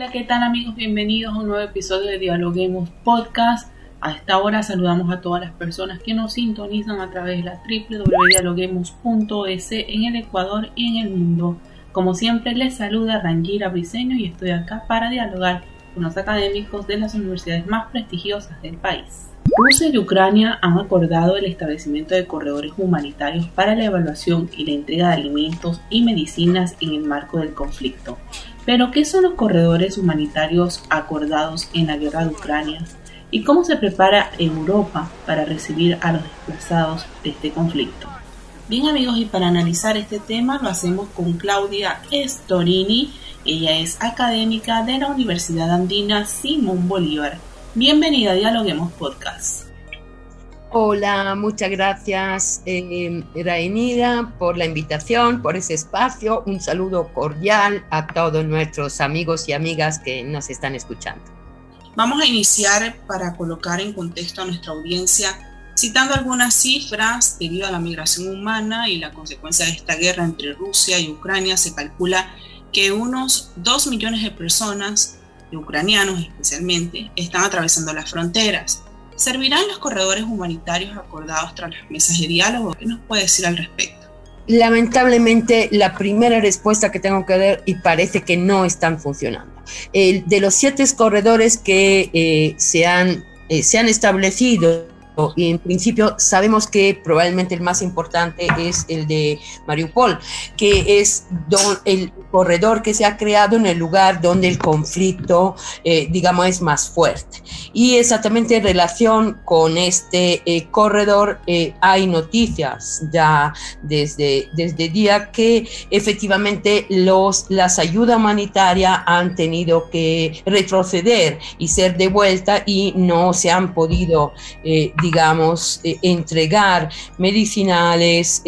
Hola, ¿qué tal amigos? Bienvenidos a un nuevo episodio de Dialoguemos Podcast. A esta hora saludamos a todas las personas que nos sintonizan a través de la www.dialoguemos.es en el Ecuador y en el mundo. Como siempre les saluda Rangira Briseño y estoy acá para dialogar con los académicos de las universidades más prestigiosas del país. Rusia y Ucrania han acordado el establecimiento de corredores humanitarios para la evaluación y la entrega de alimentos y medicinas en el marco del conflicto. Pero, ¿qué son los corredores humanitarios acordados en la guerra de Ucrania? ¿Y cómo se prepara Europa para recibir a los desplazados de este conflicto? Bien amigos, y para analizar este tema lo hacemos con Claudia Storini. Ella es académica de la Universidad Andina Simón Bolívar. Bienvenida a Dialoguemos Podcast. Hola, muchas gracias eh, Rainida por la invitación, por ese espacio. Un saludo cordial a todos nuestros amigos y amigas que nos están escuchando. Vamos a iniciar para colocar en contexto a nuestra audiencia citando algunas cifras debido a la migración humana y la consecuencia de esta guerra entre Rusia y Ucrania. Se calcula que unos 2 millones de personas, de ucranianos especialmente, están atravesando las fronteras. ¿Servirán los corredores humanitarios acordados tras las mesas de diálogo? ¿Qué nos puede decir al respecto? Lamentablemente, la primera respuesta que tengo que dar, y parece que no están funcionando. El, de los siete corredores que eh, se, han, eh, se han establecido, y en principio sabemos que probablemente el más importante es el de Mariupol, que es el corredor que se ha creado en el lugar donde el conflicto, eh, digamos, es más fuerte. Y exactamente en relación con este eh, corredor eh, hay noticias ya desde, desde día que efectivamente los, las ayudas humanitarias han tenido que retroceder y ser de vuelta y no se han podido, digamos, entregar medicinales,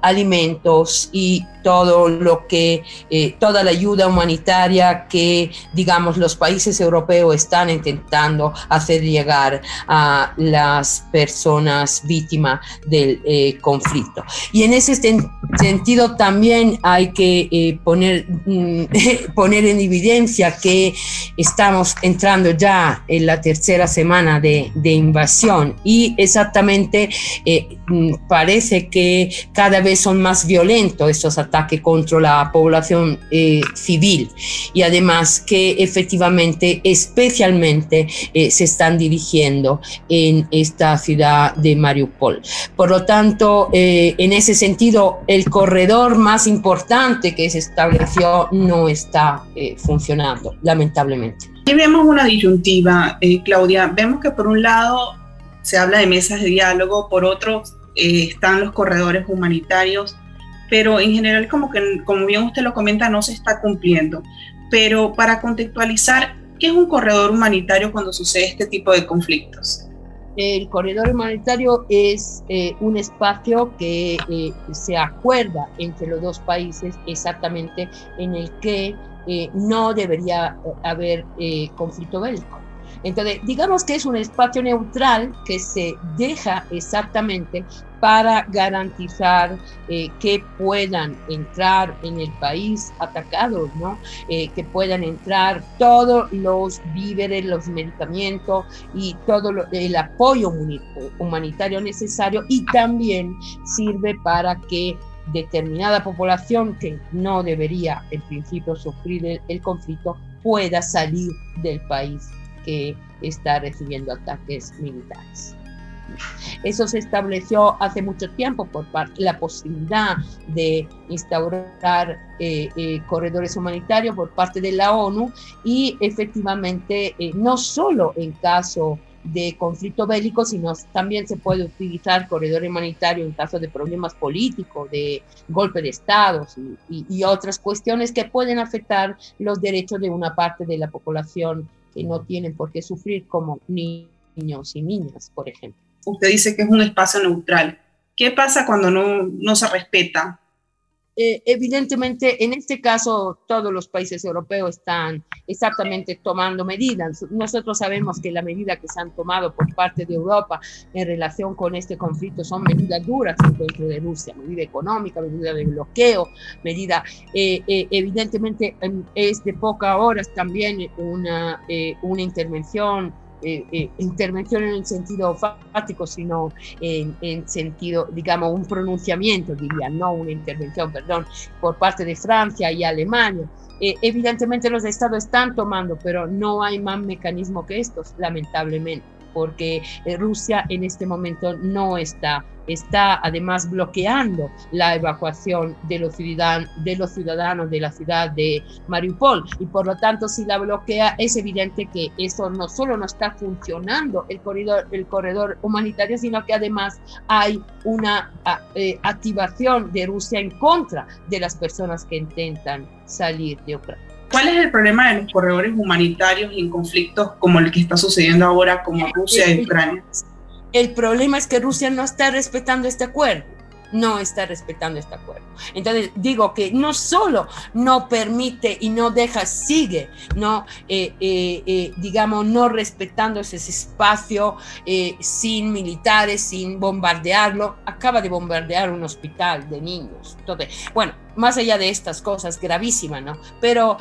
alimentos y todo lo que, eh, toda la ayuda humanitaria que, digamos, los países europeos están intentando hacer llegar a las personas víctimas del eh, conflicto. Y en ese sentido también hay que eh, poner, mm, poner en evidencia que estamos entrando ya en la tercera semana de, invasión y exactamente parece que cada vez son más violentos estos ataques ataque contra la población eh, civil y además que efectivamente, especialmente, eh, se están dirigiendo en esta ciudad de Mariupol. Por lo tanto, eh, en ese sentido, el corredor más importante que se estableció no está funcionando, lamentablemente. Y vemos una disyuntiva, Claudia. Vemos que por un lado se habla de mesas de diálogo, por otro están los corredores humanitarios pero en general como que, como bien usted lo comenta, no se está cumpliendo. Pero para contextualizar, ¿qué es un corredor humanitario cuando sucede este tipo de conflictos? El corredor humanitario es eh, un espacio que eh, se acuerda entre los dos países exactamente en el que eh, no debería haber conflicto bélico. Entonces, digamos que es un espacio neutral que se deja exactamente para garantizar eh, que puedan entrar en el país atacados, ¿no? Eh, que puedan entrar todos los víveres, los medicamentos y todo el apoyo humanitario necesario y también sirve para que determinada población que no debería en principio sufrir el conflicto pueda salir del país que está recibiendo ataques militares. Eso se estableció hace mucho tiempo por la posibilidad de instaurar eh, eh, corredores humanitarios por parte de la ONU y efectivamente eh, no solo en caso de conflicto bélico, sino también se puede utilizar corredor humanitario en caso de problemas políticos, de golpe de estados y, y, otras cuestiones que pueden afectar los derechos de una parte de la población que no tienen por qué sufrir, como niños y niñas, por ejemplo. Usted dice que es un espacio neutral. ¿Qué pasa cuando no, no se respeta eh, evidentemente, en este caso, todos los países europeos están exactamente tomando medidas. Nosotros sabemos que la medida que se han tomado por parte de Europa en relación con este conflicto son medidas duras dentro de Rusia, medida económica, medida de bloqueo, medida, eh, eh, evidentemente, em, es de pocas horas también una, una intervención eh, eh, intervención en el sentido fático, sino en, en, sentido, digamos, un pronunciamiento, diría, no una intervención, perdón, por parte de Francia y Alemania. Eh, evidentemente los estados están tomando, pero no hay más mecanismo que estos, lamentablemente porque eh, Rusia en este momento no está, está además bloqueando la evacuación de los, ciudadanos, de los ciudadanos de la ciudad de Mariupol y por lo tanto si la bloquea es evidente que eso no solo no está funcionando el corredor, el corredor humanitario, sino que además hay una eh, activación de Rusia en contra de las personas que intentan salir de Ucrania. ¿Cuál es el problema de los corredores humanitarios en conflictos como el que está sucediendo ahora como Rusia y Ucrania? El problema es que Rusia no está respetando este acuerdo no está respetando este acuerdo. Entonces digo que no solo no permite y no deja, sigue, no, eh, eh, eh, digamos, no respetando ese espacio sin militares, sin bombardearlo, acaba de bombardear un hospital de niños. Entonces, bueno, más allá de estas cosas gravísimas, ¿no? Pero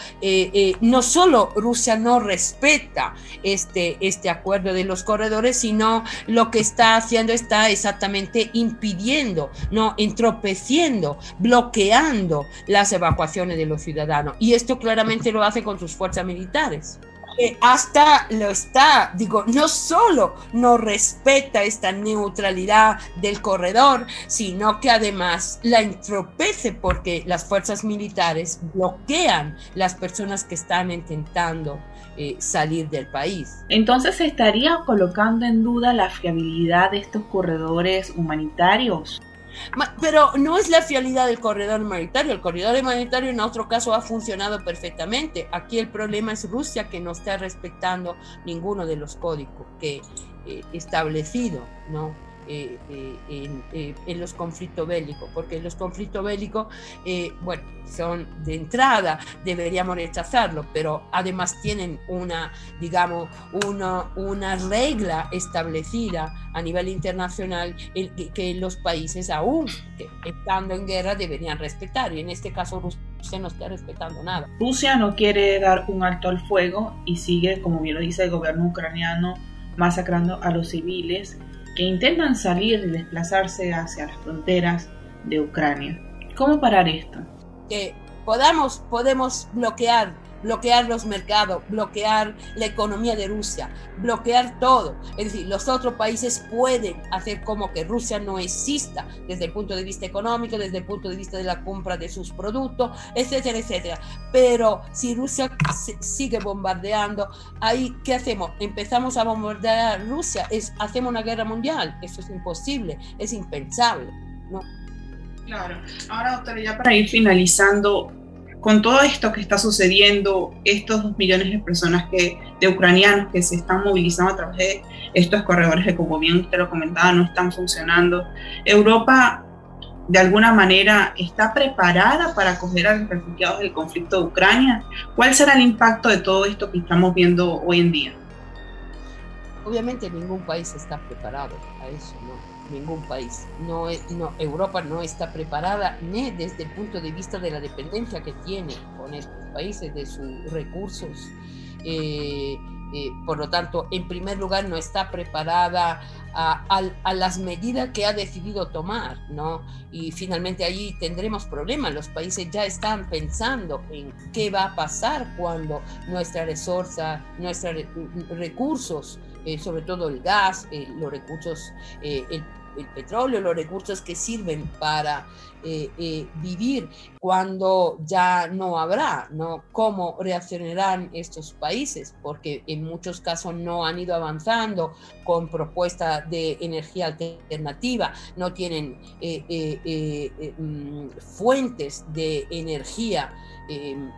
no solo Rusia no respeta este, este acuerdo de los corredores, sino lo que está haciendo está exactamente impidiendo, ¿no? entropeciendo, bloqueando las evacuaciones de los ciudadanos. Y esto claramente lo hace con sus fuerzas militares. Eh, hasta lo está, digo, no solo no respeta esta neutralidad del corredor, sino que además la entropece porque las fuerzas militares bloquean las personas que están intentando eh, salir del país. Entonces se estaría colocando en duda la fiabilidad de estos corredores humanitarios. Pero no es la fiabilidad del corredor humanitario. El corredor humanitario en otro caso ha funcionado perfectamente. Aquí el problema es Rusia que no está respetando ninguno de los códigos que eh, establecido, ¿no? Eh, eh, eh, en, los conflictos bélicos, porque los conflictos bélicos, bueno, son de entrada, deberíamos rechazarlo, pero además tienen una, digamos, una, una regla establecida a nivel internacional que, que los países aún estando en guerra deberían respetar, y en este caso Rusia no está respetando nada. Rusia no quiere dar un alto al fuego y sigue, como bien lo dice el gobierno ucraniano, masacrando a los civiles que intentan salir y desplazarse hacia las fronteras de Ucrania. ¿Cómo parar esto? Que podamos, podemos bloquear, bloquear los mercados, bloquear la economía de Rusia, bloquear todo. Es decir, los otros países pueden hacer como que Rusia no exista desde el punto de vista económico, desde el punto de vista de la compra de sus productos, etcétera, etcétera. Pero si Rusia sigue bombardeando, ahí, ¿qué hacemos? Empezamos a bombardear Rusia, es, hacemos una guerra mundial. Eso es imposible, es impensable. Claro. Ahora, doctora, ya para ir finalizando, con todo esto que está sucediendo, estos dos millones de personas que, de ucranianos que se están movilizando a través de estos corredores que, como bien usted lo comentaba, no están funcionando, Europa de alguna manera está preparada para acoger a los refugiados del conflicto de Ucrania? ¿Cuál será el impacto de todo esto que estamos viendo hoy en día? Obviamente ningún país está preparado a eso, ¿no? Ningún país. No, no, Europa no está preparada ni desde el punto de vista de la dependencia que tiene con estos países, de sus recursos. Eh, eh, por lo tanto, en primer lugar, no está preparada a, las medidas que ha decidido tomar, ¿no? Y finalmente allí tendremos problemas. Los países ya están pensando en qué va a pasar cuando nuestra resorsa, nuestros recursos sobre todo el gas, los recursos, el el petróleo, los recursos que sirven para eh, eh, vivir cuando ya no habrá, ¿no? ¿Cómo reaccionarán estos países? Porque en muchos casos no han ido avanzando con propuestas de energía alternativa, no tienen eh, mm, fuentes de energía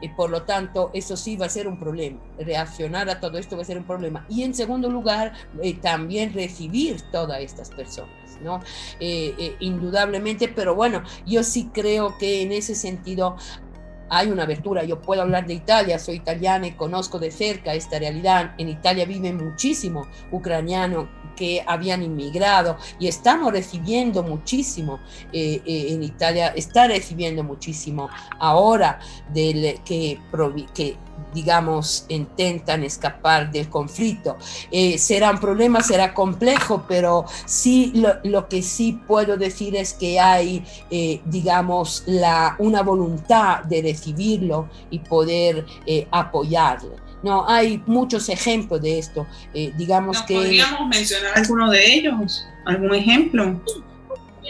y por lo tanto eso sí va a ser un problema. Reaccionar a todo esto va a ser un problema. Y en segundo lugar, también recibir todas estas personas. ¿No? Eh, eh, indudablemente, pero bueno, yo sí creo que en ese sentido hay una abertura. Yo puedo hablar de Italia, soy italiana y conozco de cerca esta realidad. En Italia viven muchísimos ucranianos que habían inmigrado y estamos recibiendo muchísimo. Eh, en Italia está recibiendo muchísimo ahora del que, que digamos, intentan escapar del conflicto. Eh, será un problema, será complejo, pero sí lo, que sí puedo decir es que hay, eh, digamos, la, una voluntad de recibirlo y poder eh, apoyarle. No, hay muchos ejemplos de esto. digamos que... ¿Podríamos mencionar alguno de ellos? ¿Algún ejemplo?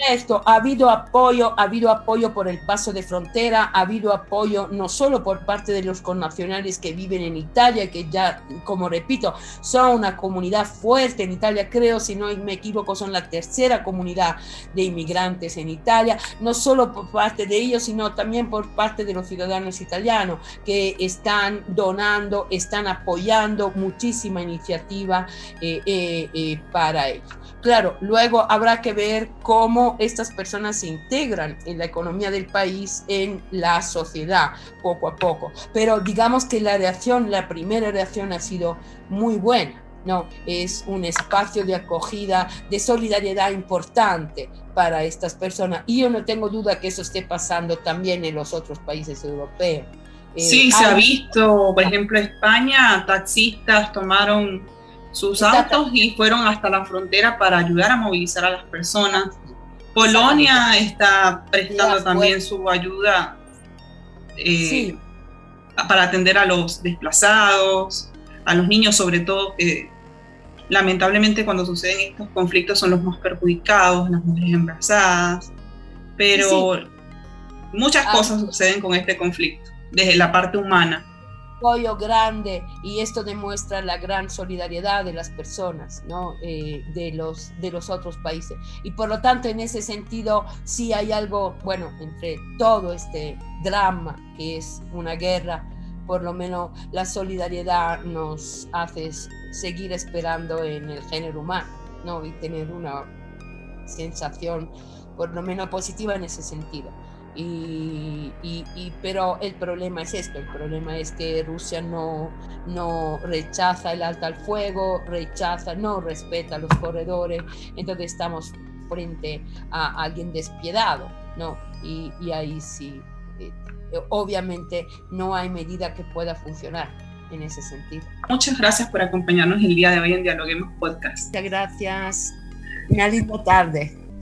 Esto, ha habido apoyo, ha habido apoyo por el paso de frontera, ha habido apoyo no solo por parte de los connacionales que viven en Italia, que ya, como repito, son una comunidad fuerte en Italia, creo, si no me equivoco, son la tercera comunidad de inmigrantes en Italia, no solo por parte de ellos, sino también por parte de los ciudadanos italianos que están donando, están apoyando muchísima iniciativa eh, eh, eh, para ellos. Claro, luego habrá que ver cómo estas personas se integran en la economía del país, en la sociedad, poco a poco. Pero digamos que la reacción, la primera reacción ha sido muy buena. No, es un espacio de acogida, de solidaridad importante para estas personas. Y yo no tengo duda que eso esté pasando también en los otros países europeos. Sí, se ha visto, por ejemplo, España, taxistas tomaron sus autos y fueron hasta la frontera para ayudar a movilizar a las personas. Polonia está prestando también su ayuda eh, para atender a los desplazados, a los niños sobre todo, que lamentablemente cuando suceden estos conflictos son los más perjudicados, las mujeres embarazadas, pero muchas ah. cosas suceden con este conflicto, desde la parte humana apoyo grande y esto demuestra la gran solidaridad de las personas, ¿no? Eh, de, los, de los otros países. Y por lo tanto, en ese sentido, sí hay algo, bueno, entre todo este drama que es una guerra, por lo menos la solidaridad nos hace seguir esperando en el género humano, ¿no? Y tener una sensación, por lo menos positiva en ese sentido. Y, pero el problema es esto, el problema es que Rusia no, no rechaza el alto al fuego, rechaza, no respeta los corredores, entonces estamos frente a alguien despiadado, ¿no? Y, ahí sí, eh, obviamente no hay medida que pueda funcionar en ese sentido. Muchas gracias por acompañarnos el día de hoy en Dialoguemos Podcast. Muchas gracias. Una linda tarde.